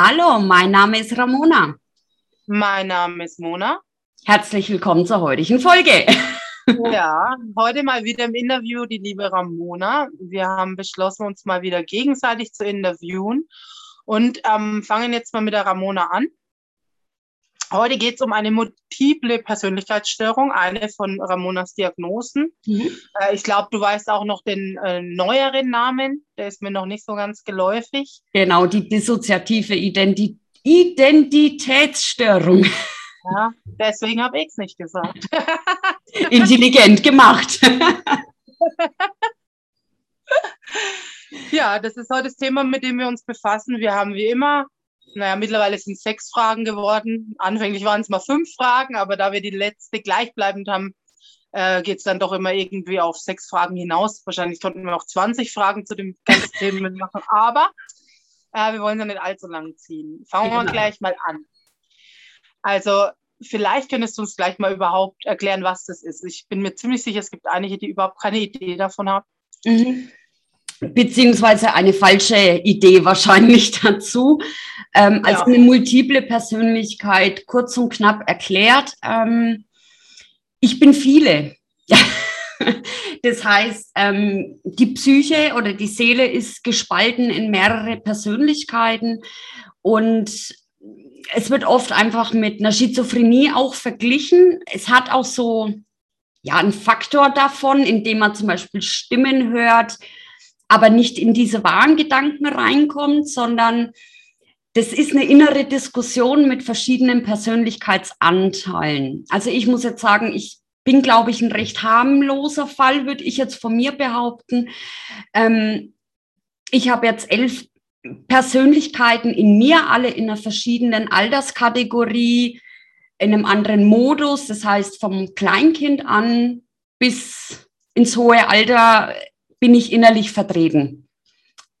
Hallo, mein Name ist Ramona. Mein Name ist Mona. Herzlich willkommen zur heutigen Folge. Ja, heute mal wieder im Interview die liebe Ramona. Wir haben beschlossen, uns mal wieder gegenseitig zu interviewen und ähm, fangen jetzt mal mit der Ramona an. Heute geht es um eine multiple Persönlichkeitsstörung, eine von Ramonas Diagnosen. Mhm. Äh, ich glaube, du weißt auch noch den äh, neueren Namen, der ist mir noch nicht so ganz geläufig. Genau, die dissoziative Identi Identitätsstörung. Ja, deswegen habe ich es nicht gesagt. Intelligent gemacht. ja, das ist heute das Thema, mit dem wir uns befassen. Wir haben wie immer naja, mittlerweile sind es sechs Fragen geworden. Anfänglich waren es mal fünf Fragen, aber da wir die letzte gleichbleibend haben, äh, geht es dann doch immer irgendwie auf sechs Fragen hinaus. Wahrscheinlich konnten wir auch 20 Fragen zu dem ganzen Thema machen, aber äh, wir wollen ja nicht allzu lang ziehen. Fangen wir genau. gleich mal an. Also, vielleicht könntest du uns gleich mal überhaupt erklären, was das ist. Ich bin mir ziemlich sicher, es gibt einige, die überhaupt keine Idee davon haben. Mhm beziehungsweise eine falsche Idee wahrscheinlich dazu. Ähm, ja. Also eine multiple Persönlichkeit, kurz und knapp erklärt. Ähm, ich bin viele. das heißt, ähm, die Psyche oder die Seele ist gespalten in mehrere Persönlichkeiten und es wird oft einfach mit einer Schizophrenie auch verglichen. Es hat auch so ja einen Faktor davon, indem man zum Beispiel Stimmen hört, aber nicht in diese wahren Gedanken reinkommt, sondern das ist eine innere Diskussion mit verschiedenen Persönlichkeitsanteilen. Also ich muss jetzt sagen, ich bin, glaube ich, ein recht harmloser Fall, würde ich jetzt von mir behaupten. Ähm, ich habe jetzt elf Persönlichkeiten in mir, alle in einer verschiedenen Alterskategorie, in einem anderen Modus. Das heißt, vom Kleinkind an bis ins hohe Alter bin ich innerlich vertreten.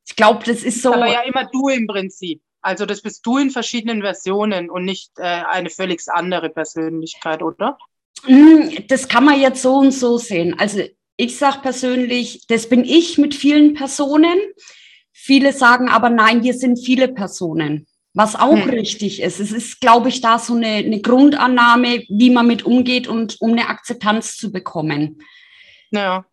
Ich glaube, das ist so. Aber ja immer du im Prinzip. Also das bist du in verschiedenen Versionen und nicht äh, eine völlig andere Persönlichkeit, oder? Hm, das kann man jetzt so und so sehen. Also ich sage persönlich, das bin ich mit vielen Personen. Viele sagen aber nein, wir sind viele Personen, was auch hm. richtig ist. Es ist, glaube ich, da so eine, eine Grundannahme, wie man mit umgeht und um eine Akzeptanz zu bekommen. Ja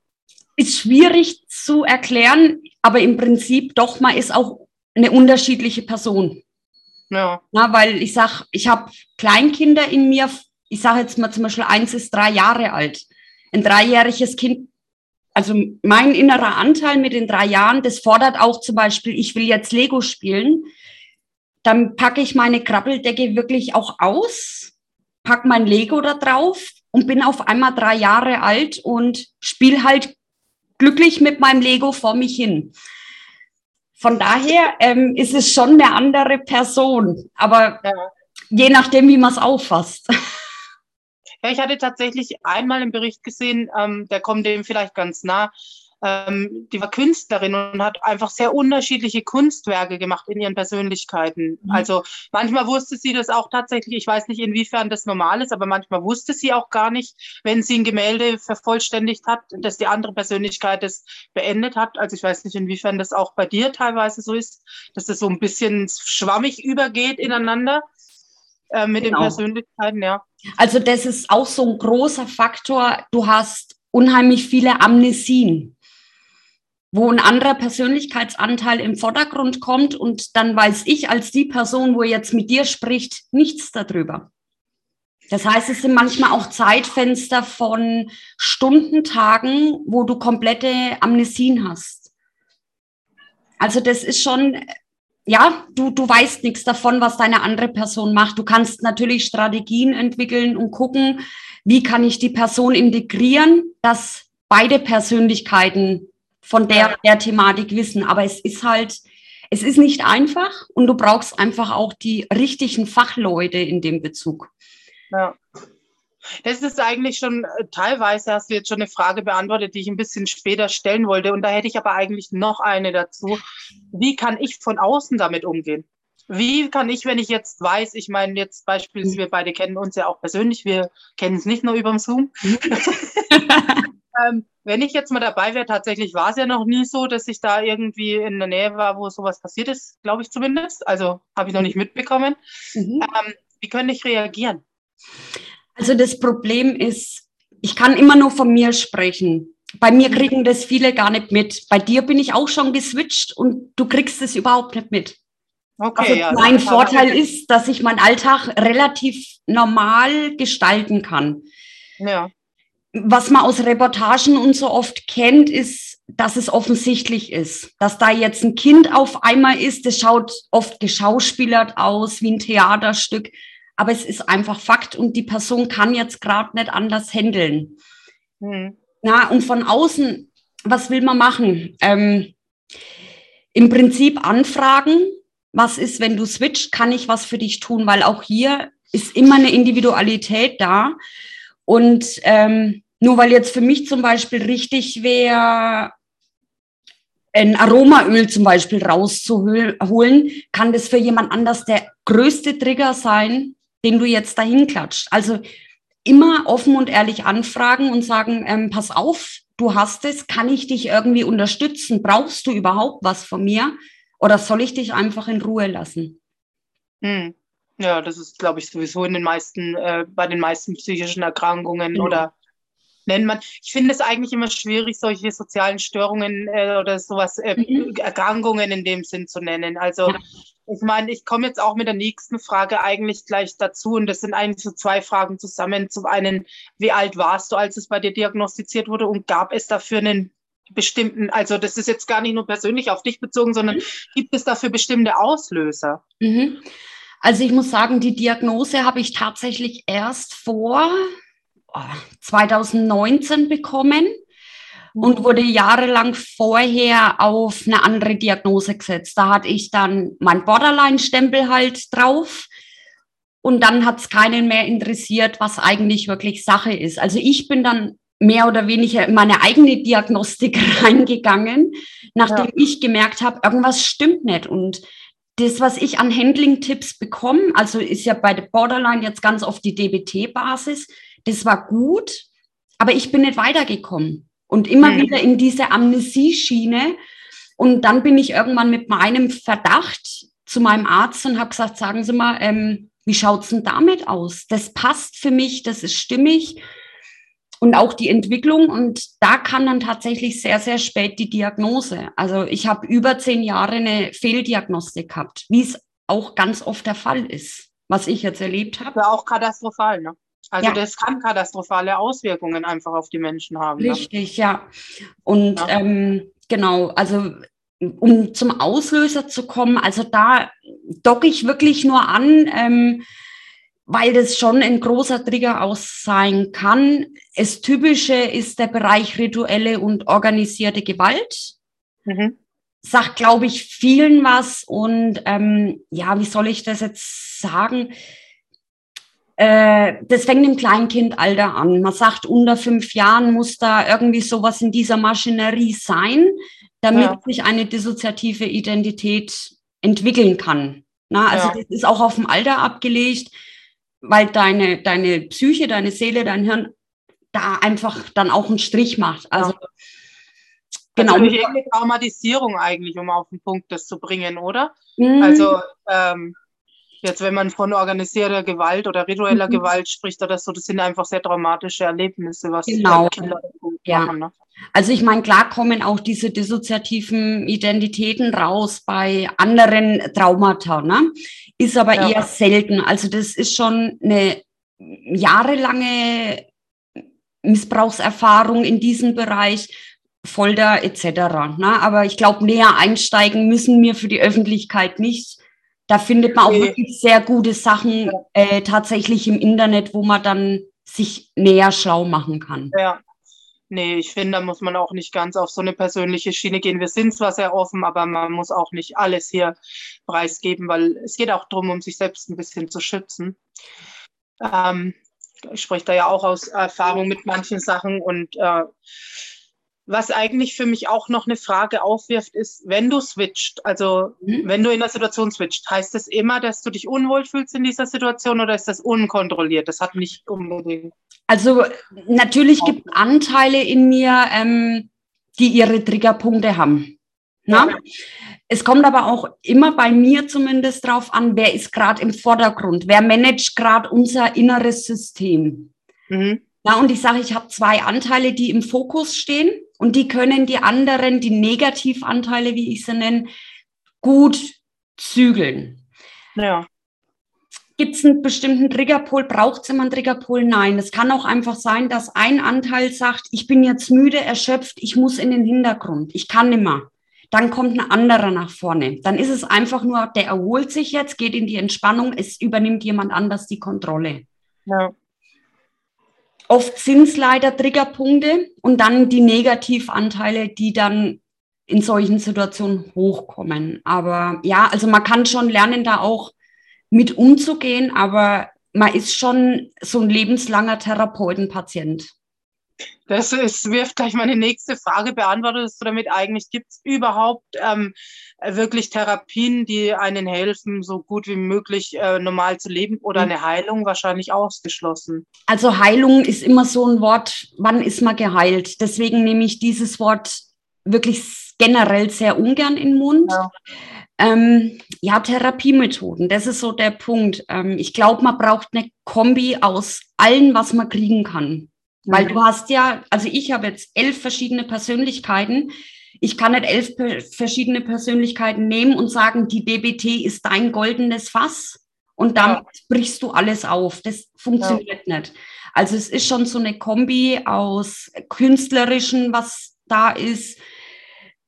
ist schwierig zu erklären, aber im Prinzip doch, man ist auch eine unterschiedliche Person. Ja. Na, weil ich sage, ich habe Kleinkinder in mir, ich sage jetzt mal zum Beispiel, eins ist drei Jahre alt. Ein dreijähriges Kind, also mein innerer Anteil mit den drei Jahren, das fordert auch zum Beispiel, ich will jetzt Lego spielen. Dann packe ich meine Krabbeldecke wirklich auch aus, packe mein Lego da drauf und bin auf einmal drei Jahre alt und spiele halt glücklich mit meinem Lego vor mich hin. Von daher ähm, ist es schon eine andere Person, aber ja. je nachdem, wie man es auffasst. Ja, ich hatte tatsächlich einmal einen Bericht gesehen, ähm, der kommt dem vielleicht ganz nah ähm, die war Künstlerin und hat einfach sehr unterschiedliche Kunstwerke gemacht in ihren Persönlichkeiten. Mhm. Also manchmal wusste sie das auch tatsächlich, ich weiß nicht, inwiefern das normal ist, aber manchmal wusste sie auch gar nicht, wenn sie ein Gemälde vervollständigt hat, dass die andere Persönlichkeit das beendet hat. Also ich weiß nicht, inwiefern das auch bei dir teilweise so ist, dass das so ein bisschen schwammig übergeht ineinander äh, mit genau. den Persönlichkeiten, ja. Also das ist auch so ein großer Faktor. Du hast unheimlich viele Amnesien wo ein anderer Persönlichkeitsanteil im Vordergrund kommt und dann weiß ich als die Person, wo jetzt mit dir spricht, nichts darüber. Das heißt, es sind manchmal auch Zeitfenster von Stundentagen, wo du komplette Amnesien hast. Also das ist schon, ja, du, du weißt nichts davon, was deine andere Person macht. Du kannst natürlich Strategien entwickeln und gucken, wie kann ich die Person integrieren, dass beide Persönlichkeiten von der, der Thematik wissen. Aber es ist halt, es ist nicht einfach und du brauchst einfach auch die richtigen Fachleute in dem Bezug. Ja. Das ist eigentlich schon, äh, teilweise hast du jetzt schon eine Frage beantwortet, die ich ein bisschen später stellen wollte. Und da hätte ich aber eigentlich noch eine dazu. Wie kann ich von außen damit umgehen? Wie kann ich, wenn ich jetzt weiß, ich meine jetzt beispielsweise, wir beide kennen uns ja auch persönlich, wir kennen es nicht nur über Zoom. ähm, wenn ich jetzt mal dabei wäre, tatsächlich war es ja noch nie so, dass ich da irgendwie in der Nähe war, wo sowas passiert ist, glaube ich zumindest. Also habe ich noch nicht mitbekommen. Mhm. Ähm, wie könnte ich reagieren? Also das Problem ist, ich kann immer nur von mir sprechen. Bei mir mhm. kriegen das viele gar nicht mit. Bei dir bin ich auch schon geswitcht und du kriegst es überhaupt nicht mit. Okay, also ja, mein Vorteil ist, dass ich meinen Alltag relativ normal gestalten kann. Ja. Was man aus Reportagen und so oft kennt, ist, dass es offensichtlich ist, dass da jetzt ein Kind auf einmal ist. Das schaut oft geschauspielert aus, wie ein Theaterstück. Aber es ist einfach Fakt und die Person kann jetzt gerade nicht anders handeln. Hm. Na, und von außen, was will man machen? Ähm, Im Prinzip anfragen, was ist, wenn du switcht, kann ich was für dich tun? Weil auch hier ist immer eine Individualität da. Und ähm, nur weil jetzt für mich zum Beispiel richtig wäre, ein Aromaöl zum Beispiel rauszuholen, kann das für jemand anders der größte Trigger sein, den du jetzt dahin klatscht. Also immer offen und ehrlich anfragen und sagen, ähm, pass auf, du hast es, kann ich dich irgendwie unterstützen? Brauchst du überhaupt was von mir? Oder soll ich dich einfach in Ruhe lassen? Hm. Ja, das ist, glaube ich, sowieso in den meisten, äh, bei den meisten psychischen Erkrankungen ja. oder nennt man. Ich finde es eigentlich immer schwierig, solche sozialen Störungen äh, oder sowas, äh, mhm. Erkrankungen in dem Sinn zu nennen. Also ja. ich meine, ich komme jetzt auch mit der nächsten Frage eigentlich gleich dazu und das sind eigentlich so zwei Fragen zusammen. Zum einen, wie alt warst du, als es bei dir diagnostiziert wurde und gab es dafür einen bestimmten, also das ist jetzt gar nicht nur persönlich auf dich bezogen, sondern mhm. gibt es dafür bestimmte Auslöser? Mhm. Also ich muss sagen, die Diagnose habe ich tatsächlich erst vor 2019 bekommen und wurde jahrelang vorher auf eine andere Diagnose gesetzt. Da hatte ich dann mein Borderline-Stempel halt drauf. Und dann hat es keinen mehr interessiert, was eigentlich wirklich Sache ist. Also ich bin dann mehr oder weniger in meine eigene Diagnostik reingegangen, nachdem ja. ich gemerkt habe, irgendwas stimmt nicht. Und das, was ich an Handling-Tipps bekomme, also ist ja bei der Borderline jetzt ganz oft die DBT-Basis, das war gut, aber ich bin nicht weitergekommen. Und immer mhm. wieder in diese Amnesieschiene. Und dann bin ich irgendwann mit meinem Verdacht zu meinem Arzt und habe gesagt, sagen Sie mal, ähm, wie schaut's denn damit aus? Das passt für mich, das ist stimmig und auch die Entwicklung. Und da kam dann tatsächlich sehr, sehr spät die Diagnose. Also ich habe über zehn Jahre eine Fehldiagnostik gehabt, wie es auch ganz oft der Fall ist, was ich jetzt erlebt habe. Ja, auch katastrophal, ne? Also ja. das kann katastrophale Auswirkungen einfach auf die Menschen haben. Ne? Richtig, ne? ja. Und ja. Ähm, genau, also um zum Auslöser zu kommen, also da docke ich wirklich nur an, ähm, weil das schon ein großer Trigger aus sein kann. Das Typische ist der Bereich rituelle und organisierte Gewalt. Mhm. Sagt, glaube ich, vielen was. Und ähm, ja, wie soll ich das jetzt sagen? Äh, das fängt im Kleinkindalter an. Man sagt, unter fünf Jahren muss da irgendwie sowas in dieser Maschinerie sein, damit ja. sich eine dissoziative Identität entwickeln kann. Na, also ja. das ist auch auf dem Alter abgelegt weil deine, deine Psyche, deine Seele, dein Hirn da einfach dann auch einen Strich macht. Also ja. genau. Also eine Traumatisierung eigentlich, um auf den Punkt das zu bringen, oder? Mhm. Also ähm, jetzt, wenn man von organisierter Gewalt oder ritueller mhm. Gewalt spricht oder so, das sind einfach sehr traumatische Erlebnisse, was genau. Kinder ja. machen. Ne? Also ich meine, klar kommen auch diese dissoziativen Identitäten raus bei anderen Traumata, ne? ist aber ja. eher selten. Also das ist schon eine jahrelange Missbrauchserfahrung in diesem Bereich, Folter etc. Ne? Aber ich glaube, näher einsteigen müssen wir für die Öffentlichkeit nicht. Da findet man auch wirklich sehr gute Sachen äh, tatsächlich im Internet, wo man dann sich näher schlau machen kann. Ja, Nee, ich finde, da muss man auch nicht ganz auf so eine persönliche Schiene gehen. Wir sind zwar sehr offen, aber man muss auch nicht alles hier preisgeben, weil es geht auch darum, um sich selbst ein bisschen zu schützen. Ähm, ich spreche da ja auch aus Erfahrung mit manchen Sachen und äh, was eigentlich für mich auch noch eine Frage aufwirft, ist, wenn du switcht, also mhm. wenn du in der Situation switcht, heißt das immer, dass du dich unwohl fühlst in dieser Situation oder ist das unkontrolliert? Das hat nicht unbedingt. Also natürlich gibt es Anteile in mir, ähm, die ihre Triggerpunkte haben. Na? Ja. Es kommt aber auch immer bei mir zumindest drauf an, wer ist gerade im Vordergrund, wer managt gerade unser inneres System. Mhm. Na, und ich sage, ich habe zwei Anteile, die im Fokus stehen und die können die anderen, die Negativanteile, wie ich sie nenne, gut zügeln. Ja. Gibt es einen bestimmten Triggerpol? Braucht es immer einen Triggerpol? Nein. Es kann auch einfach sein, dass ein Anteil sagt, ich bin jetzt müde, erschöpft, ich muss in den Hintergrund, ich kann nimmer. Dann kommt ein anderer nach vorne. Dann ist es einfach nur, der erholt sich jetzt, geht in die Entspannung, es übernimmt jemand anders die Kontrolle. Ja. Oft sind es leider Triggerpunkte und dann die Negativanteile, die dann in solchen Situationen hochkommen. Aber ja, also man kann schon lernen, da auch mit umzugehen, aber man ist schon so ein lebenslanger Therapeutenpatient. Das ist, wirft gleich meine nächste Frage. Beantwortest du damit eigentlich, gibt es überhaupt ähm, wirklich Therapien, die einen helfen, so gut wie möglich äh, normal zu leben oder mhm. eine Heilung wahrscheinlich ausgeschlossen? Also Heilung ist immer so ein Wort, wann ist man geheilt? Deswegen nehme ich dieses Wort wirklich generell sehr ungern in den Mund. Ja. Ähm, ja, Therapiemethoden, das ist so der Punkt. Ähm, ich glaube, man braucht eine Kombi aus allem, was man kriegen kann. Weil du hast ja, also ich habe jetzt elf verschiedene Persönlichkeiten. Ich kann nicht elf verschiedene Persönlichkeiten nehmen und sagen, die DBT ist dein goldenes Fass und damit ja. brichst du alles auf. Das funktioniert ja. nicht. Also es ist schon so eine Kombi aus künstlerischen, was da ist.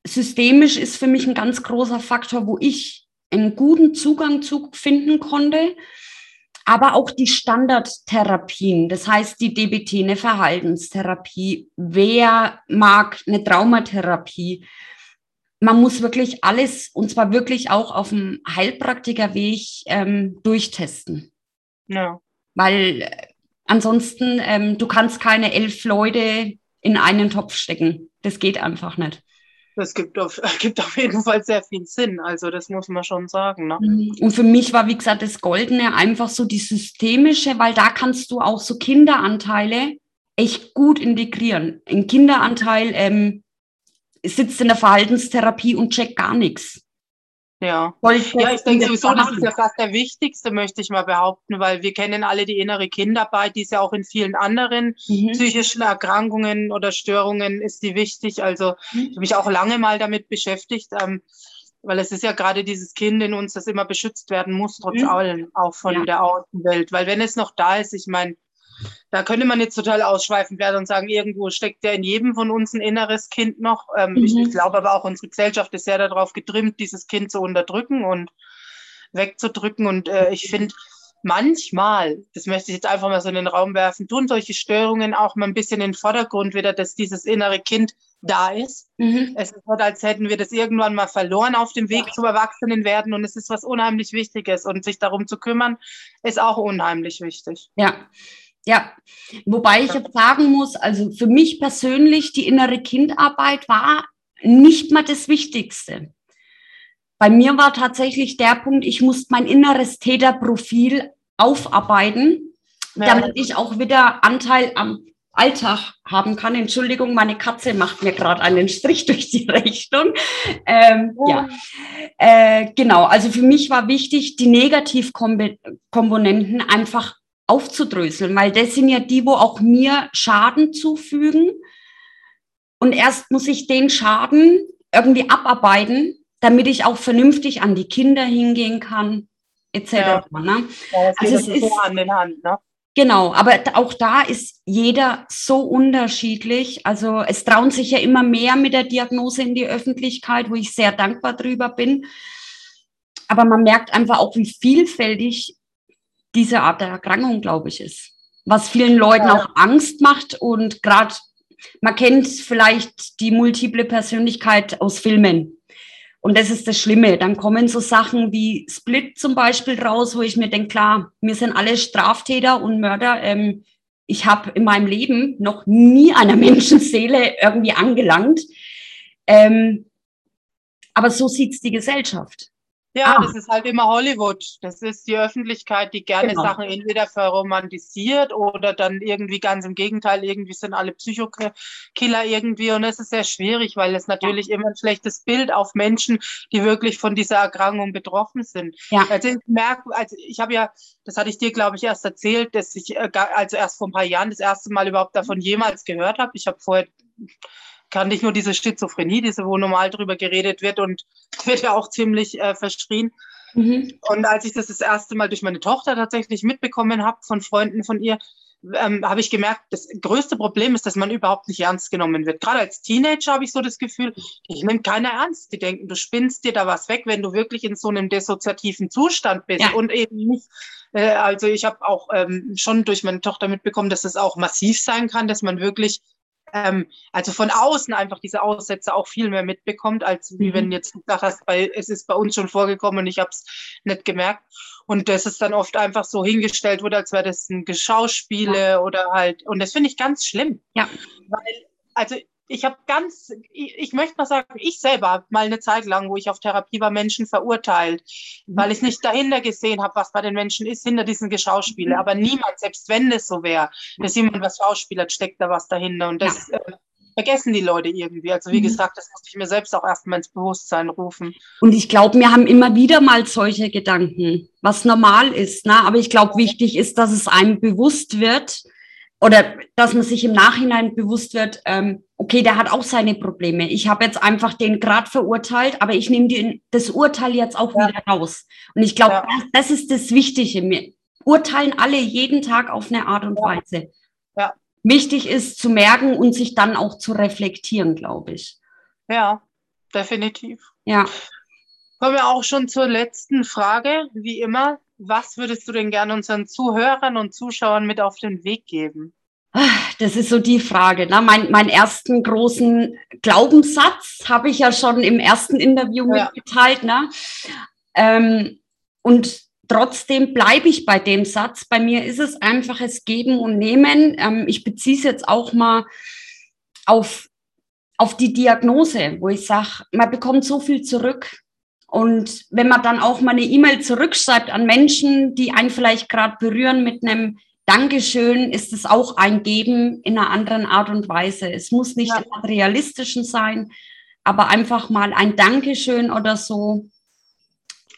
Systemisch ist für mich ein ganz großer Faktor, wo ich einen guten Zugang zu finden konnte aber auch die Standardtherapien, das heißt die DBT, eine Verhaltenstherapie, wer mag eine Traumatherapie. Man muss wirklich alles, und zwar wirklich auch auf dem Heilpraktikerweg ähm, durchtesten. Ja. Weil äh, ansonsten, ähm, du kannst keine elf Leute in einen Topf stecken. Das geht einfach nicht. Das gibt auf, gibt auf jeden Fall sehr viel Sinn. Also das muss man schon sagen. Ne? Mhm. Und für mich war, wie gesagt, das Goldene einfach so die systemische, weil da kannst du auch so Kinderanteile echt gut integrieren. Ein Kinderanteil ähm, sitzt in der Verhaltenstherapie und checkt gar nichts. Ja. ja, ich denke sowieso, das ist ja fast der wichtigste, möchte ich mal behaupten, weil wir kennen alle die innere Kindarbeit, die ist ja auch in vielen anderen mhm. psychischen Erkrankungen oder Störungen ist die wichtig. Also mhm. ich habe mich auch lange mal damit beschäftigt, ähm, weil es ist ja gerade dieses Kind in uns, das immer beschützt werden muss, trotz mhm. allem, auch von ja. der Außenwelt. Weil wenn es noch da ist, ich meine, da könnte man jetzt total ausschweifend werden und sagen, irgendwo steckt ja in jedem von uns ein inneres Kind noch. Ähm, mhm. ich, ich glaube aber auch, unsere Gesellschaft ist sehr darauf getrimmt, dieses Kind zu unterdrücken und wegzudrücken. Und äh, ich finde, manchmal, das möchte ich jetzt einfach mal so in den Raum werfen, tun solche Störungen auch mal ein bisschen in den Vordergrund wieder, dass dieses innere Kind da ist. Mhm. Es ist halt, als hätten wir das irgendwann mal verloren auf dem Weg zum Erwachsenenwerden und es ist was unheimlich Wichtiges und sich darum zu kümmern, ist auch unheimlich wichtig. Ja. Ja, wobei ich jetzt sagen muss, also für mich persönlich, die innere Kindarbeit war nicht mal das Wichtigste. Bei mir war tatsächlich der Punkt, ich musste mein inneres Täterprofil aufarbeiten, ja. damit ich auch wieder Anteil am Alltag haben kann. Entschuldigung, meine Katze macht mir gerade einen Strich durch die Rechnung. Ähm, oh. Ja, äh, genau. Also für mich war wichtig, die Negativkomponenten einfach aufzudröseln, weil das sind ja die, wo auch mir Schaden zufügen. Und erst muss ich den Schaden irgendwie abarbeiten, damit ich auch vernünftig an die Kinder hingehen kann, etc. Ja. Ne? Ja, also es ist so an den Hand, ne? Genau, aber auch da ist jeder so unterschiedlich. Also es trauen sich ja immer mehr mit der Diagnose in die Öffentlichkeit, wo ich sehr dankbar drüber bin. Aber man merkt einfach auch, wie vielfältig diese Art der Erkrankung, glaube ich, ist. Was vielen Leuten auch Angst macht und gerade, man kennt vielleicht die multiple Persönlichkeit aus Filmen. Und das ist das Schlimme. Dann kommen so Sachen wie Split zum Beispiel raus, wo ich mir denke, klar, wir sind alle Straftäter und Mörder. Ähm, ich habe in meinem Leben noch nie einer Menschenseele irgendwie angelangt. Ähm, aber so sieht's die Gesellschaft. Ja, ah. das ist halt immer Hollywood. Das ist die Öffentlichkeit, die gerne genau. Sachen entweder verromantisiert oder dann irgendwie ganz im Gegenteil, irgendwie sind alle Psychokiller irgendwie. Und es ist sehr schwierig, weil es natürlich ja. immer ein schlechtes Bild auf Menschen, die wirklich von dieser Erkrankung betroffen sind. Ja. Also ich merke, also ich habe ja, das hatte ich dir, glaube ich, erst erzählt, dass ich äh, also erst vor ein paar Jahren das erste Mal überhaupt davon jemals gehört habe. Ich habe vorher kann nicht nur diese Schizophrenie, diese, wo normal drüber geredet wird und wird ja auch ziemlich äh, verschrien. Mhm. Und als ich das das erste Mal durch meine Tochter tatsächlich mitbekommen habe, von Freunden von ihr, ähm, habe ich gemerkt, das größte Problem ist, dass man überhaupt nicht ernst genommen wird. Gerade als Teenager habe ich so das Gefühl, ich nehme keiner ernst. Die denken, du spinnst dir da was weg, wenn du wirklich in so einem dissoziativen Zustand bist ja. und eben nicht. Äh, also ich habe auch ähm, schon durch meine Tochter mitbekommen, dass es das auch massiv sein kann, dass man wirklich ähm, also von außen einfach diese Aussätze auch viel mehr mitbekommt, als wie mhm. wenn jetzt du gesagt hast, bei, es ist bei uns schon vorgekommen und ich habe es nicht gemerkt. Und das ist dann oft einfach so hingestellt wurde, als wäre das ein Geschauspiele ja. oder halt, und das finde ich ganz schlimm. Ja. Weil, also ich habe ganz, ich, ich, möchte mal sagen, ich selber habe mal eine Zeit lang, wo ich auf Therapie war, Menschen verurteilt, mhm. weil ich nicht dahinter gesehen habe, was bei den Menschen ist, hinter diesen Geschauspiele. Mhm. Aber niemand, selbst wenn es so wäre, dass jemand was schauspielert, steckt da was dahinter. Und das ja. äh, vergessen die Leute irgendwie. Also wie mhm. gesagt, das musste ich mir selbst auch erstmal ins Bewusstsein rufen. Und ich glaube, wir haben immer wieder mal solche Gedanken, was normal ist. Ne? Aber ich glaube, wichtig ist, dass es einem bewusst wird, oder dass man sich im Nachhinein bewusst wird, ähm, okay, der hat auch seine Probleme. Ich habe jetzt einfach den Grad verurteilt, aber ich nehme das Urteil jetzt auch ja. wieder raus. Und ich glaube, ja. das, das, ist das Wichtige. Wir urteilen alle jeden Tag auf eine Art und ja. Weise. Ja. Wichtig ist zu merken und sich dann auch zu reflektieren, glaube ich. Ja, definitiv. Ja. Kommen wir auch schon zur letzten Frage, wie immer. Was würdest du denn gerne unseren Zuhörern und Zuschauern mit auf den Weg geben? Das ist so die Frage. Ne? Mein, meinen ersten großen Glaubenssatz habe ich ja schon im ersten Interview ja. mitgeteilt. Ne? Ähm, und trotzdem bleibe ich bei dem Satz. Bei mir ist es einfach es Geben und Nehmen. Ähm, ich beziehe es jetzt auch mal auf, auf die Diagnose, wo ich sage, man bekommt so viel zurück. Und wenn man dann auch mal eine E-Mail zurückschreibt an Menschen, die einen vielleicht gerade berühren mit einem Dankeschön, ist es auch ein Geben in einer anderen Art und Weise. Es muss nicht ja. im realistischen sein, aber einfach mal ein Dankeschön oder so.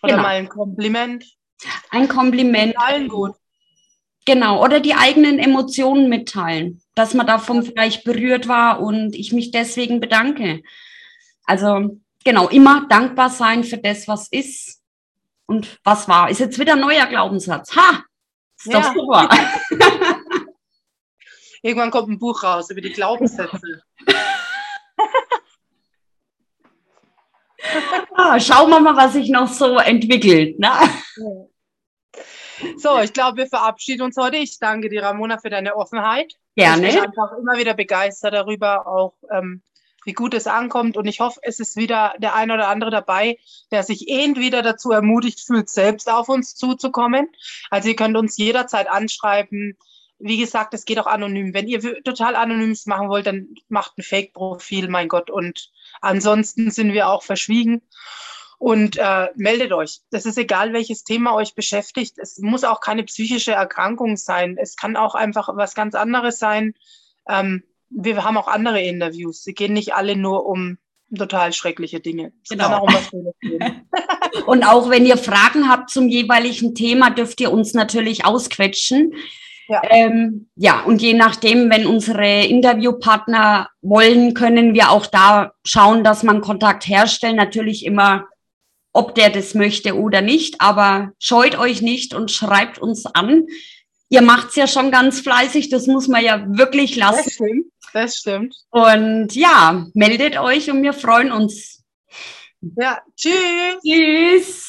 Oder genau. mal ein Kompliment. Ein Kompliment. Allen gut. Genau, oder die eigenen Emotionen mitteilen, dass man davon vielleicht berührt war und ich mich deswegen bedanke. Also genau, immer dankbar sein für das, was ist und was war. Ist jetzt wieder ein neuer Glaubenssatz. Ha! Ist ja. doch super. Irgendwann kommt ein Buch raus über die Glaubenssätze. ah, schauen wir mal, was sich noch so entwickelt. Ne? So, ich glaube, wir verabschieden uns heute. Ich danke dir, Ramona, für deine Offenheit. Gerne. Ich bin einfach immer wieder begeistert darüber, auch ähm, wie gut es ankommt. Und ich hoffe, es ist wieder der eine oder andere dabei, der sich entweder dazu ermutigt fühlt, selbst auf uns zuzukommen. Also ihr könnt uns jederzeit anschreiben. Wie gesagt, es geht auch anonym. Wenn ihr total anonymes machen wollt, dann macht ein Fake-Profil, mein Gott. Und ansonsten sind wir auch verschwiegen. Und äh, meldet euch. Das ist egal, welches Thema euch beschäftigt. Es muss auch keine psychische Erkrankung sein. Es kann auch einfach was ganz anderes sein. Ähm, wir haben auch andere Interviews. Sie gehen nicht alle nur um total schreckliche Dinge. Es genau. kann auch um was gehen. Und auch wenn ihr Fragen habt zum jeweiligen Thema, dürft ihr uns natürlich ausquetschen. Ja. Ähm, ja, und je nachdem, wenn unsere Interviewpartner wollen, können wir auch da schauen, dass man Kontakt herstellt. Natürlich immer, ob der das möchte oder nicht, aber scheut euch nicht und schreibt uns an. Ihr macht's ja schon ganz fleißig, das muss man ja wirklich lassen. Das stimmt. Und ja, meldet euch und wir freuen uns. Ja, tschüss. Tschüss.